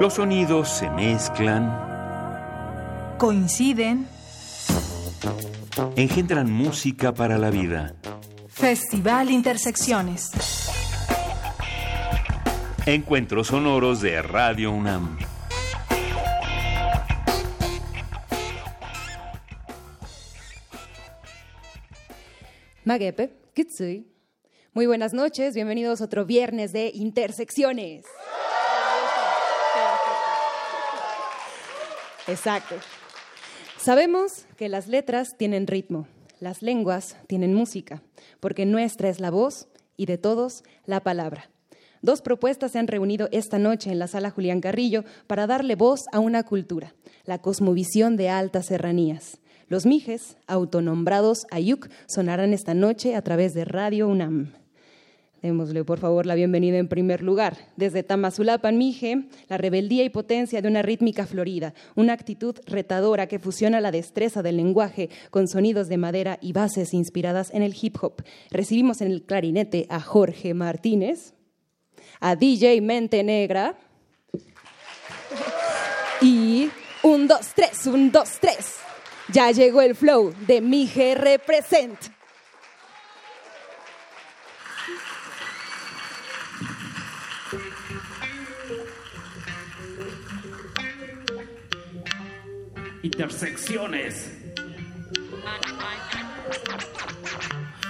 Los sonidos se mezclan, coinciden, engendran música para la vida. Festival Intersecciones. Encuentros sonoros de Radio UNAM. Magepe, Kitsui. Muy buenas noches, bienvenidos a otro viernes de Intersecciones. Exacto. Sabemos que las letras tienen ritmo, las lenguas tienen música, porque nuestra es la voz y de todos la palabra. Dos propuestas se han reunido esta noche en la sala Julián Carrillo para darle voz a una cultura, la cosmovisión de altas serranías. Los mijes, autonombrados Ayuk, sonarán esta noche a través de Radio UNAM. Démosle, por favor, la bienvenida en primer lugar. Desde Tamazulapan, Mije, la rebeldía y potencia de una rítmica florida, una actitud retadora que fusiona la destreza del lenguaje con sonidos de madera y bases inspiradas en el hip hop. Recibimos en el clarinete a Jorge Martínez, a DJ Mente Negra y un, dos, tres, un, dos, tres. Ya llegó el flow de Mije Represent. Intersecciones.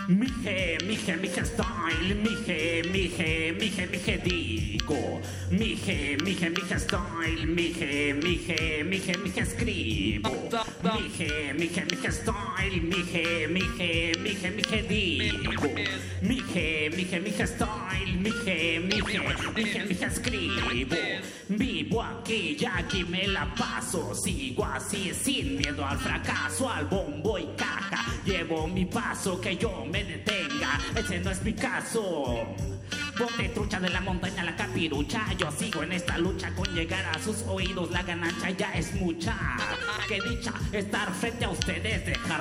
Mije, mije, mije style, mije, mije, mije, mije digo. Mije, mije, mije style, mije, mije, mije, mije escribo. Mije, mije, mije style, mije, mije, mije, mije digo. Mije, mije, mije style, mije, mije, mije, mije escribo. Vivo aquí y aquí me la paso, sigo así sin miedo al fracaso, al bombo y caja. Llevo mi paso que yo me detenga, ese no es mi caso. Ponte trucha de la montaña la capirucha. Yo sigo en esta lucha con llegar a sus oídos. La ganancia ya es mucha. Qué dicha estar frente a ustedes.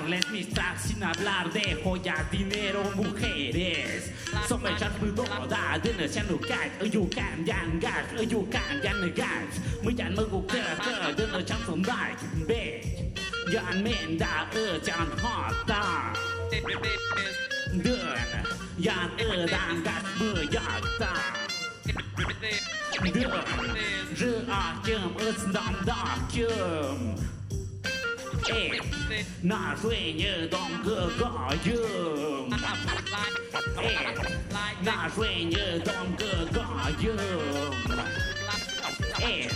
darles mis tracks sin hablar de joyas, dinero, mujeres. So my chat will go da din a channel cat, you can yan gas, you can yan gas. We can mug go De din a chance on night, bitch. Yan men da er chan hot da. Dön, yan er dan gas mơ yak da. Dön, rửa chum, it's not dark chum. 哎，纳税牛当个狗用。哎，纳税牛当个狗用。哎，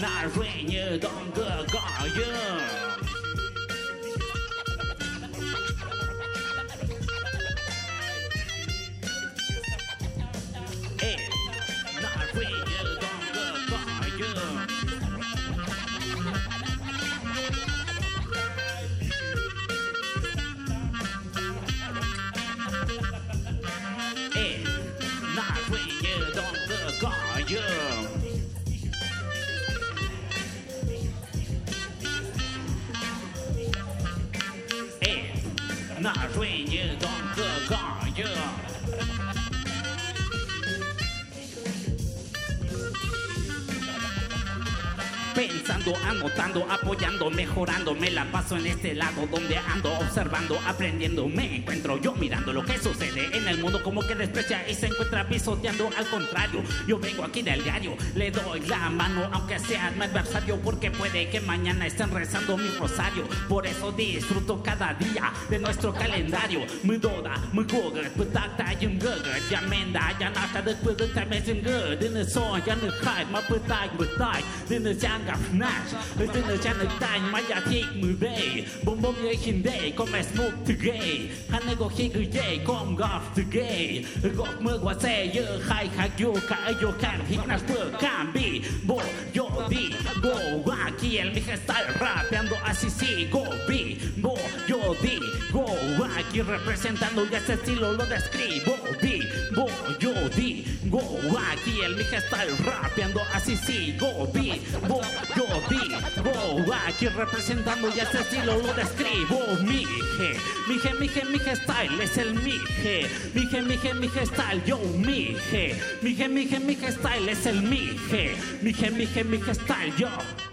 纳税牛当个狗用。Apoyando, mejorando, me la paso en este lado donde ando observando, aprendiendo, me encuentro yo mirando lo que sucede el mundo como que desprecia y se encuentra pisoteando al contrario. Yo vengo aquí del diario, le doy la mano aunque sea mi adversario porque puede que mañana estén rezando mi rosario. Por eso disfruto cada día de nuestro calendario. Muy doda, muy goga, putakta, yum goga, yamenda, yanata, de putakta, me yum goga, dinner song, yanner kite, ma putak, putak, dinner jang gặp nash, dinner jang tang, ma yatik, mu bay, bum bum ye hinde, kom es muk to gay, han go hik ye, kom golf to gay, gok mơ qua xe, yơ khai khak yo, ka yo kan, hik nas pơ, kan bi, bo, yo di, go, aquí el mija está rapeando así sí, go, bi, bo, yo di, go, aquí representando ya este estilo lo describo, go, aquí el mija está rapeando así sí, go, bi, bo, yo di, go, aquí representando ya este estilo lo describo, mije, mije, mije, mije style es el mije, mije, mije, mije style, yo mije. Mije, mije, mije style es el mije. Mije, mije, mije style, yo.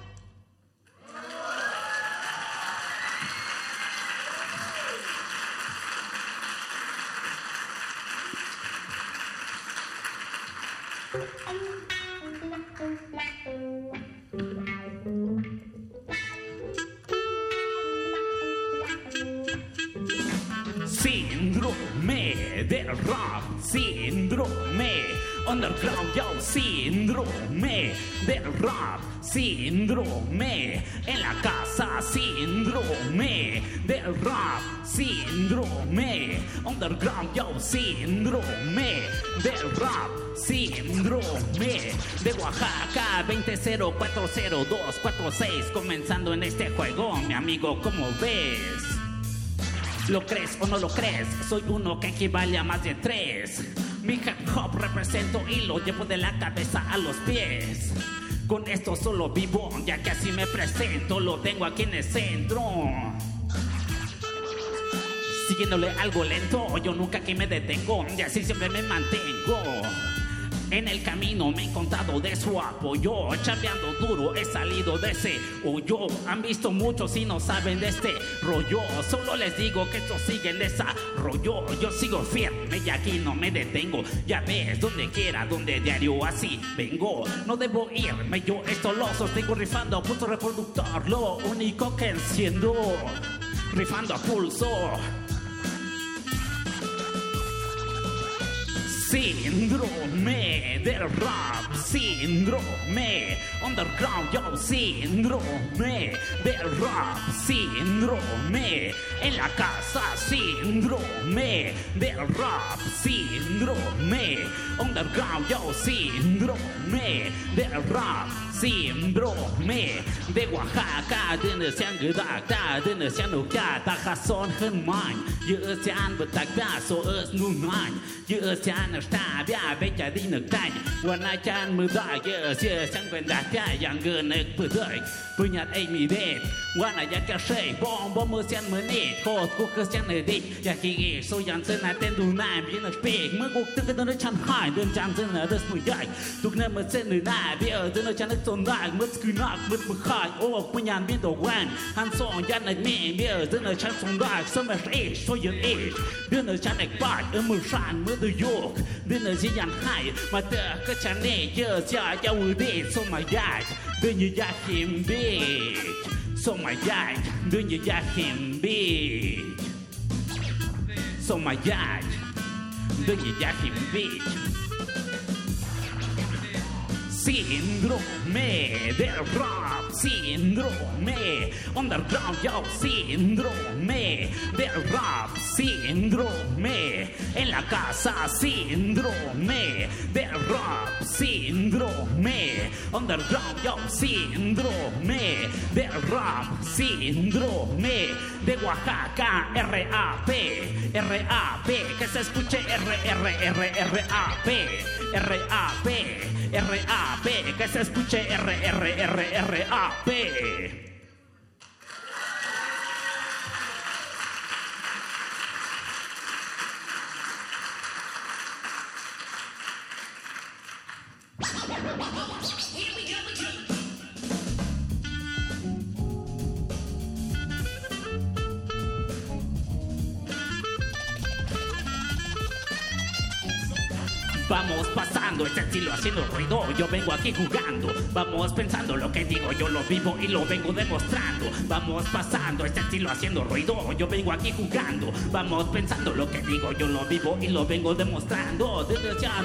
Síndrome de rock, síndrome en la casa, síndrome de rock, síndrome underground, yo, síndrome de rock, síndrome de Oaxaca. 2040246 comenzando en este juego, mi amigo, ¿cómo ves? ¿Lo crees o no lo crees? Soy uno que equivale a más de tres. Mi hip hop represento y lo llevo de la cabeza a los pies. Con esto solo vivo, ya que así me presento, lo tengo aquí en el centro. Siguiéndole algo lento, yo nunca aquí me detengo, y así siempre me mantengo. En el camino me he encontrado de su apoyo, chambeando duro he salido de ese hoyo. Han visto muchos y no saben de este rollo, solo les digo que estos siguen desarrollo. Yo sigo firme y aquí no me detengo, ya ves, donde quiera, donde diario así vengo. No debo irme, yo esto lo sostengo rifando a pulso reproductor, lo único que enciendo, rifando a pulso. Síndrome del rap, síndrome underground, yo síndrome de rap, síndrome en la casa, síndrome de rap, síndrome underground, yo síndrome de rap, síndrome de Oaxaca, de Gdakta, de Nukata, Jason Germán, yo sean so es Nunan, yo Bella mudagös Jag använder tajangen ett bedög Punyat egy midét Van egy ekesej Bombomos jön mönét Kod kukas jön edét Jakig és olyan szönát En dunáim jön a spék Maguk töködön öcsán hány Dön csán szönát ösz mudjaj Tuk nem a szönő náj Bia dön öcsán egy szondáj Möc kűnak möt mkháj Ó punyán đồ ván Han szon jön egy mény Bia dön öcsán szondáj Szömes és olyan és Dön öcsán egy báj Ömösán mödő jók Dön az ilyen háj Mà tök öcsán négy years, yeah, I will this. Oh my god, then you got him big. So my god, then you got him big. So my god, then you got him big. Síndrome del rap, síndrome underground, yo, síndrome del rap, síndrome en la casa, síndrome del rap, síndrome underground, yo, síndrome del rap, síndrome de Oaxaca, RAP, RAP, que se escuche R, R, R, RAP, RAP, RAP, que se escuche R, Vamos pasando este estilo haciendo ruido, yo vengo aquí jugando. Vamos pensando lo que digo, yo lo vivo y lo vengo demostrando. Vamos pasando este estilo haciendo ruido, yo vengo aquí jugando. Vamos pensando lo que digo, yo lo vivo y lo vengo demostrando. Desde ya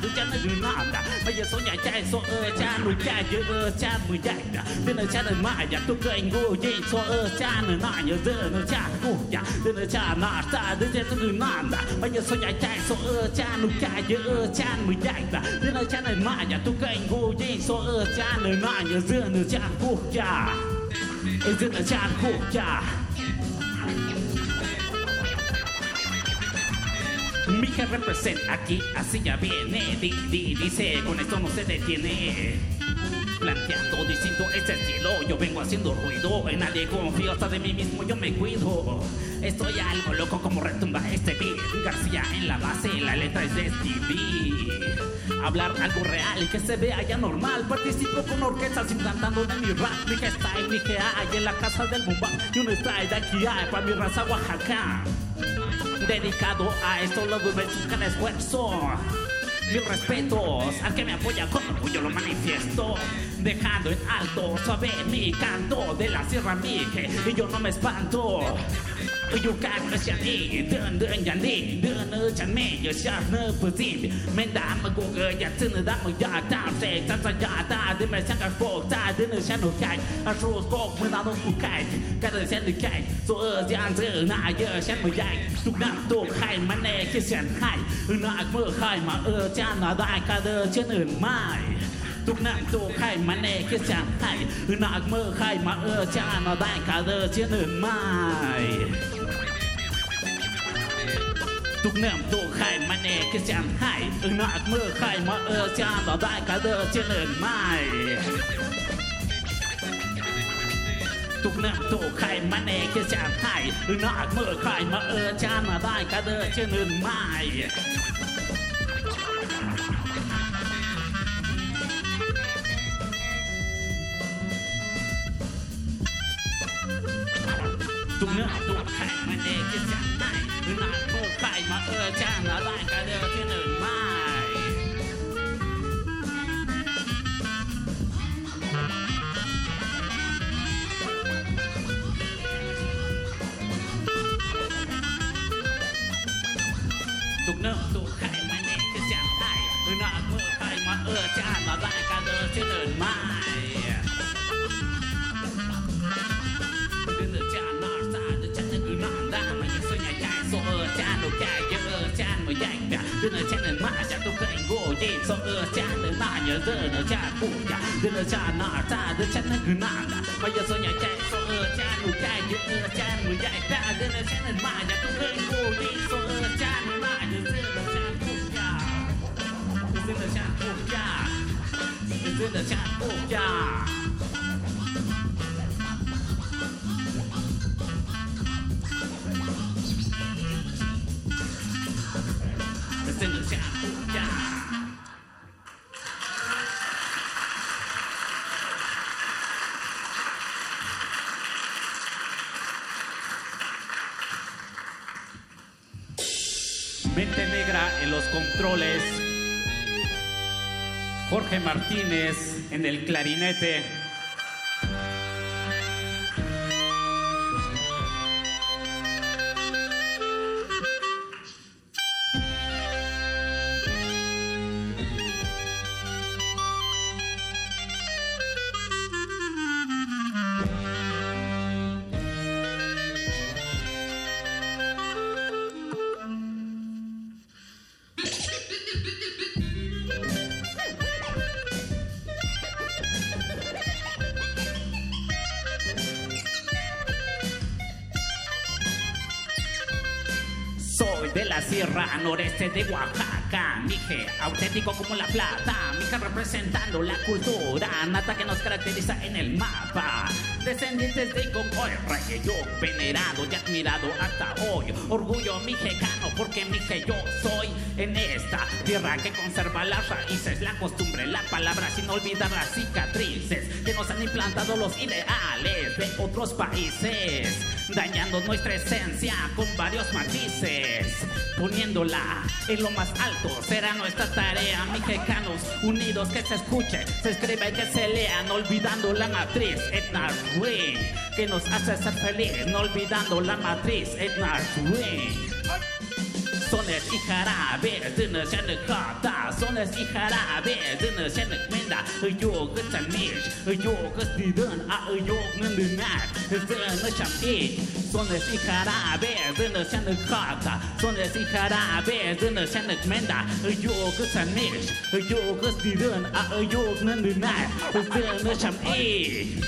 desde ya no hay nada. Vaya soña ya eso, ya no ya, yo ya muy ya. Desde ya no maya, tú que ingo, yin so ya no na, yo desde ya ya. Desde ya desde ya no hay nada. Vaya soña ya eso, ya no ya, yo ở chan mình đạch là Dân ở chan này mà nhà tu cảnh vô nhìn So ở chan này mà nhà dân ở chan khúc trà Dân ở chan khúc trà Mi represent aquí, así ya viene, di, di, dice, con esto no se detiene. Planteando distinto este estilo, yo vengo haciendo ruido. En nadie confío, hasta de mí mismo yo me cuido. Estoy algo loco como retumba este beat. García en la base, la letra es de Stevie. Hablar algo real y que se vea ya normal. Participo con orquestas implantando de mi rap. Mi style, mi que hay en la casa del bomba. Y un style de aquí hay para mi raza Oaxaca. Dedicado a esto, lo dube buscan esfuerzo. Mis respetos al que me apoya con orgullo lo manifiesto Dejando en alto suave mi canto de la sierra Mije Y yo no me espanto อยู่กันมาฉันนี่เดินเดินอย่างนี้เดินเออฉันไม่อย่าชาเนื้อเพื่อที่ไม่ด่ามากูเกยอยากซื้อดักมาอยากตามเสกจันสัญญาตาเดินมาฉันกับโฟกตาเดินเออฉันหนุกไก่อาชูสโกกมือตาต้องกูไก่กันเดินฉันหนุกไก่ตัวเออยันเจอหน้าเยอะฉันไม่ใหญ่ทุกน้ำตัวไข่มันแน่แค่ฉันให้หน้าเมื่อไข่มาเออจ้าหน้าได้กันเดินฉันอื่นไม่ tuk nang tu khai mà nè kia chẳng hay nạc mơ khai mà ơ cha nó đại cả giờ chiến hơn mai. Tuk nam tu khai mà nè kia chẳng hay nạc mơ khai mà ơ cha nó đại cả giờ chiến hơn mai. Tục nam tổ khai mà nè kia chẳng hay nạc mơ khai mà ơ cha nó đại cả giờ chiến hơn mai. ตรงเนื้อตัวแข็งมันเองที่จังได้หรือนาโกไใคมาเออจ้างอะไรกันเดียวที่หนึ่งมา 嗦呃扎，得嘛伢子，得那扎乌鸦，得那扎哪吒，得趁他古纳达。我伢子伢仔，嗦呃扎，乌仔伢呃扎，乌鸦得那扎，得嘛伢都跟乌哩。嗦呃扎，得嘛伢子，得那扎乌鸦，得那扎乌鸦，得那扎乌鸦。Martínez en el clarinete. Sierra noreste de Oaxaca, mije, auténtico como la plata, mija representando la cultura nata que nos caracteriza en el mapa. Descendientes de Congoy, rey yo venerado y admirado hasta hoy. Orgullo mexicano porque mije yo soy en esta tierra que conserva las raíces, la costumbre, la palabra sin olvidar las cicatrices que nos han implantado los ideales de otros países, dañando nuestra esencia con varios matices, poniéndola en lo más alto. Será nuestra tarea, mexicanos unidos que se escuche, se escribe y que se lea, no olvidando la matriz etna swing que nos hace ser feliz, no olvidando la matriz etna swing. Sånnes iharabeerdene senek rata, sånnes iharabeerdene senek minda, a jogot a mis, a jogot nidön, a jog nendinát, ez dönne sem így. Sånnes iharabeerdene senek rata, sånnes iharabeerdene senek minda, a jogot a mis, a jogot nidön, a jog nendinát, ez dönne sem így.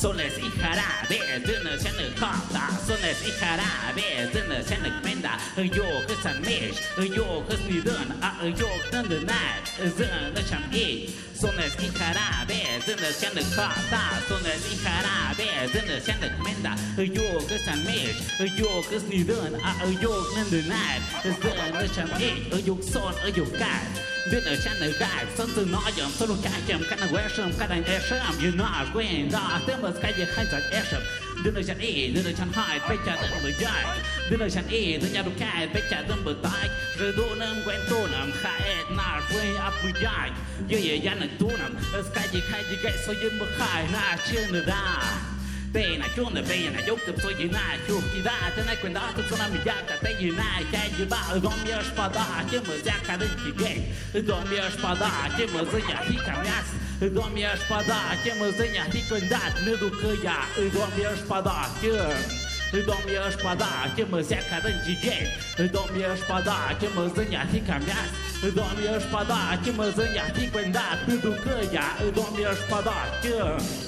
Soles y jarabes de una chana cota. Soles y jarabes de una chana menda. Yok es an mesh, yok es ni dun, a yok dun de night. Zun a cham e. Soles y jarabes de una chana cota. Soles y jarabes de una chana menda. Yok es an mesh, yok es ni dun, a yok dun de night. Zun a cham e. Yok son, yok cat. Bine csinálni gáj, szentő nagyon szorú kátyám, kának esem, kának esem, quên know I'm going, cái gì most kágyek hányzat esem, Đưa chân ý, đưa chân hỏi, bây giờ đừng bởi dài. Đưa chân y đưa chân đúng kai, bây giờ đừng bởi tay Rồi đô nâng quen tô nằm, khai ẹt nà, quê áp bởi dài. Yêu yêu dân là tô nằm, ớt gì khai gì gậy, so yên bởi khai, nà chia nửa đà. Beinakyone beina joktab na Chukida tänä kuin daatut sanami jätä que Käji vaan domia spada Kimus jäkka rikki gei Domia spada Kimus ja hikamies Domia spada Kimus ja hikundat Midukuja Domia spada Kimus Dom je špada, ki mu zeka dan DJ. Dom je špada, ki mu zanja ti kamjas. Dom je špada, ki mu zanja ti kvendat. Pidu krja, dom je špada, ki...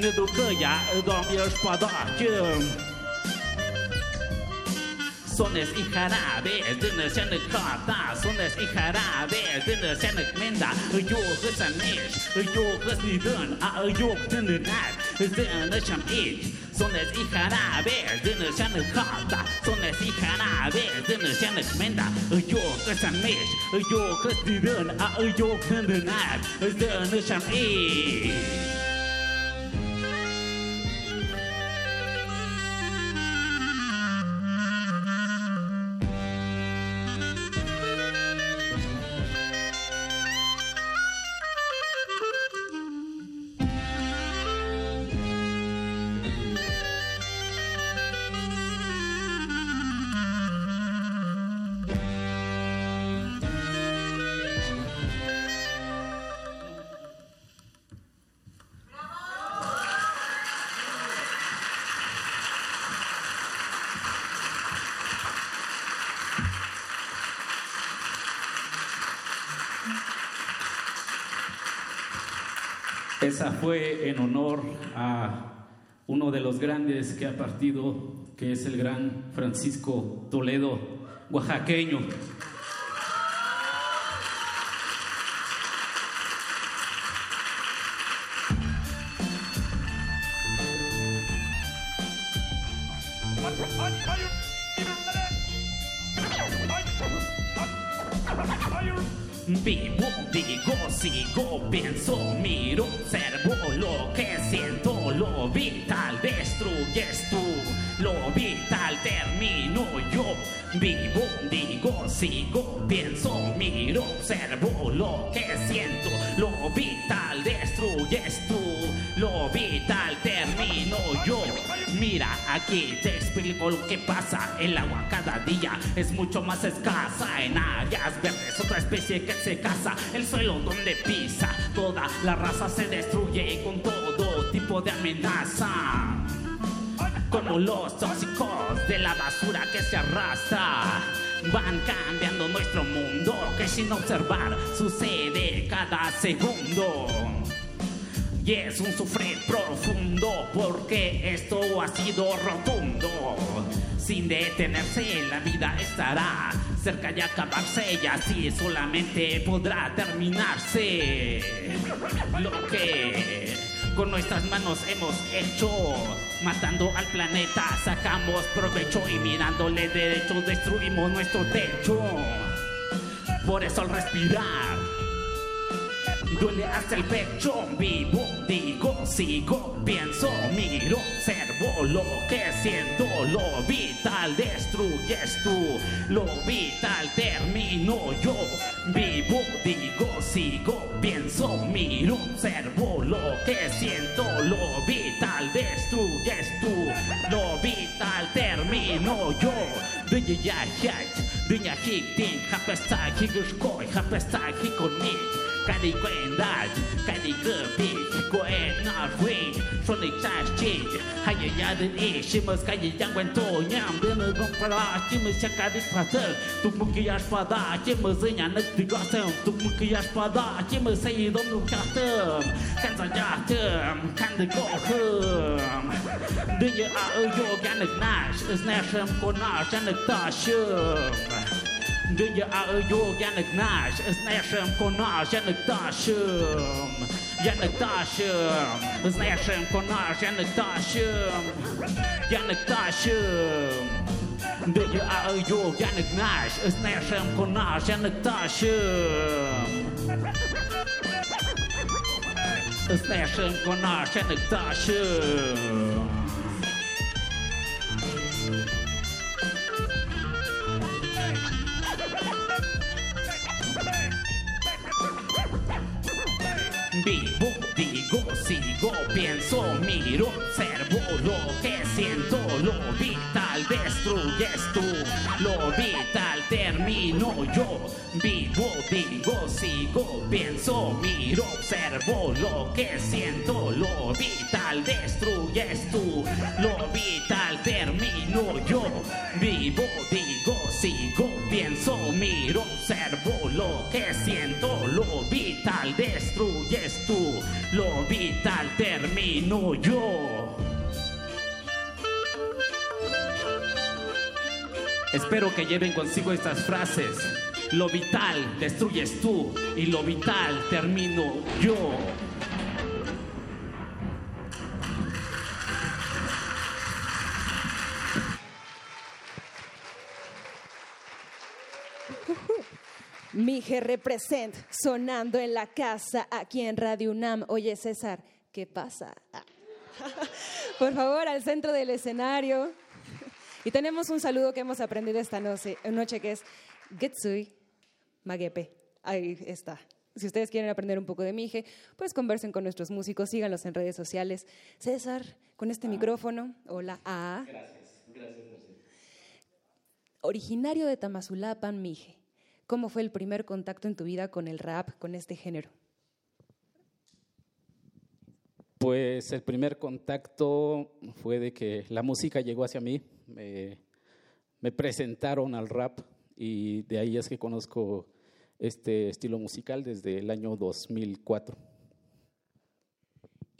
ne ducăia dom eu șpadoacă Sones i harabe, dână se në kata Sones i harabe, dână se në kmenda Jo gësë nesh, jo gësë një dën A jo këtë në nërë, dënë që më iqë Sones i harabe, dënë që në kata Sones i harabe, dënë që në kmenda Jo gësë nesh, jo gësë një dën A jo këtë në nërë, dënë që më iqë Esa fue en honor a uno de los grandes que ha partido, que es el gran Francisco Toledo, oaxaqueño. Sigo, pienso, miro, observo lo que siento, lo vital destruyes tú, lo vital termino yo. Vivo, digo, sigo, pienso, miro, observo lo que siento, lo vital destruyes tú, lo vital termino yo. Mira, aquí te explico lo que pasa. El agua cada día es mucho más escasa. En áreas verdes, otra especie que se casa. El suelo donde pisa, toda la raza se destruye con todo tipo de amenaza. Como los tóxicos de la basura que se arrastra. Van cambiando nuestro mundo que sin observar sucede cada segundo. Y es un sufrir profundo porque esto ha sido rotundo. Sin detenerse la vida estará cerca de acabarse y así solamente podrá terminarse. Lo que con nuestras manos hemos hecho. Matando al planeta sacamos provecho y mirándole derecho destruimos nuestro techo. Por eso al respirar duele hasta el pecho. Vivo, digo, sigo, pienso, miro, observo lo que siento. Lo vital destruyes tú, lo vital termino yo. Vivo, digo, sigo, pienso, miro, observo lo que siento. Lo vital destruyes tú, lo vital termino yo. Dunya ya ya, dunya hik din, hapesta hikushkoi, hapesta hikonik. Cada igualdade, cada grande Coen na frente, só deixar cheio Hayaya de nishi, mas cada aguentou Nham de não vão parar Chima se acaba espada Tu porque a espada Chima se nhà nức de gostam Tu porque a espada Chima se e dom no cartão Cansa já tem Canda gostam Dinha a eu jogar nực nash Is nash em con nash Nực ta shum Dünyayı yol yanıknaş Znaєшим конаж yanıktaşım Yanıktaşım Znaєшим konаж yanıktaşım Yanıktaşım Dünyayı yol yanıknaş Znaєшим konаж yanıktaşım Znaєшим konаж yanıktaşım Vivo, digo, sigo, pienso, miro, observo lo que siento, lo vital destruyes tú, lo vital termino yo. Vivo, digo, sigo, pienso, miro, observo lo que siento, lo vital destruyes tú, lo vital termino yo. Vivo, miro, observo lo que siento, lo vital destruyes tú, lo vital termino yo. Espero que lleven consigo estas frases. Lo vital destruyes tú y lo vital termino yo. Mije represent, sonando en la casa aquí en Radio UNAM. Oye, César, ¿qué pasa? Ah. Por favor, al centro del escenario. Y tenemos un saludo que hemos aprendido esta noche, noche que es Getsui Magepe. Ahí está. Si ustedes quieren aprender un poco de Mije, pues conversen con nuestros músicos, síganlos en redes sociales. César, con este micrófono, hola. Ah. Gracias, gracias, gracias. Originario de Tamazulapan, Mije. ¿Cómo fue el primer contacto en tu vida con el rap, con este género? Pues el primer contacto fue de que la música llegó hacia mí, me, presentaron al rap y de ahí es que conozco este estilo musical desde el año 2004.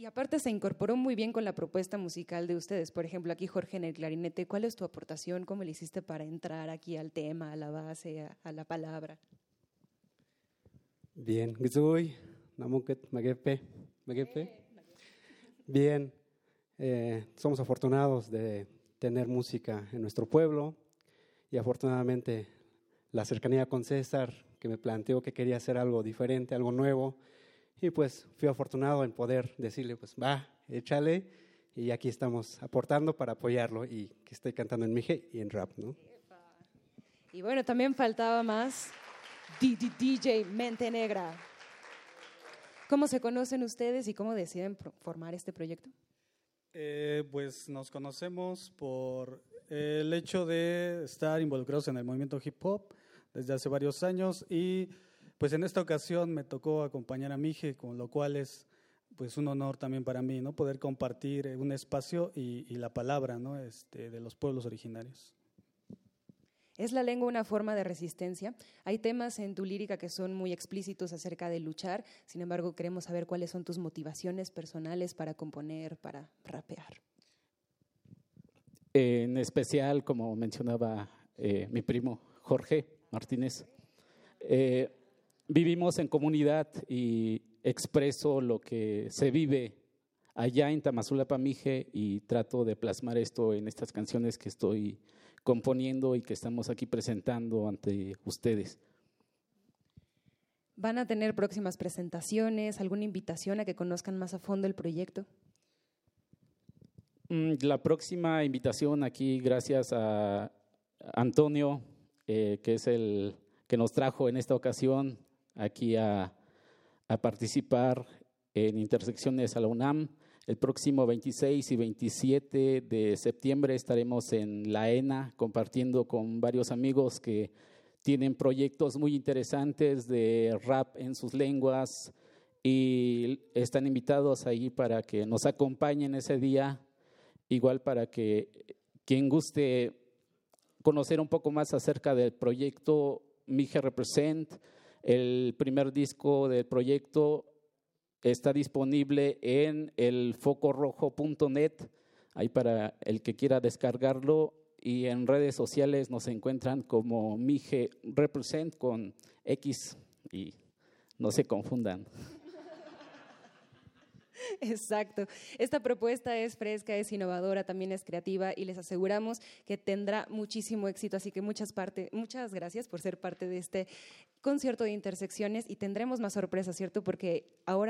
Y aparte se incorporó muy bien con la propuesta musical de ustedes. Por ejemplo, aquí Jorge en el clarinete, ¿cuál es tu aportación? ¿Cómo le hiciste para entrar aquí al tema, a la base, a, la palabra? Bien. Bien, eh, somos afortunados de tener música en nuestro pueblo y afortunadamente la cercanía con César, que me planteó que quería hacer algo diferente, algo nuevo, y pues fui afortunado en poder decirle, pues va, échale, y aquí estamos aportando para apoyarlo y que estoy cantando en Mije y en rap, ¿no? Y bueno, también faltaba más DJ Mente Negra. ¿Cómo se conocen ustedes y cómo deciden formar este proyecto? Eh, pues nos conocemos por el hecho de estar involucrados en el movimiento hip hop desde hace varios años y pues en esta ocasión me tocó acompañar a Mije, con lo cual es pues un honor también para mí, ¿no? Poder compartir eh, un espacio y, y la palabra, ¿no? Este, de los pueblos originarios. ¿Es la lengua una forma de resistencia? Hay temas en tu lírica que son muy explícitos acerca de luchar, sin embargo queremos saber cuáles son tus motivaciones personales para componer, para rapear. En especial, como mencionaba eh, mi primo Jorge Martínez, eh, vivimos en comunidad y expreso lo que se vive allá en Tamazula Mije y trato de plasmar esto en estas canciones que estoy componiendo y que estamos aquí presentando ante ustedes. ¿Van a tener próximas presentaciones, alguna invitación a que conozcan más a fondo el proyecto? Mm, La próxima invitación aquí, gracias a Antonio, eh, que es el que nos trajo en esta ocasión aquí a, a participar en Intersecciones a la UNAM. El próximo 26 y 27 de septiembre estaremos en La ENA compartiendo con varios amigos que tienen proyectos muy interesantes de rap en sus lenguas y están invitados ahí para que nos acompañen ese día, igual para que quien guste conocer un poco más acerca del proyecto Mije Represent, el primer disco del proyecto está disponible en el focorrojo.net, ahí para el que quiera descargarlo y en redes sociales nos encuentran como Mije Represent con X y no se confundan. Exacto. Esta propuesta es fresca, es innovadora, también es creativa y les aseguramos que tendrá muchísimo éxito. Así que muchas, parte, muchas gracias por ser parte de este concierto de intersecciones y tendremos más sorpresas, ¿cierto? Porque ahora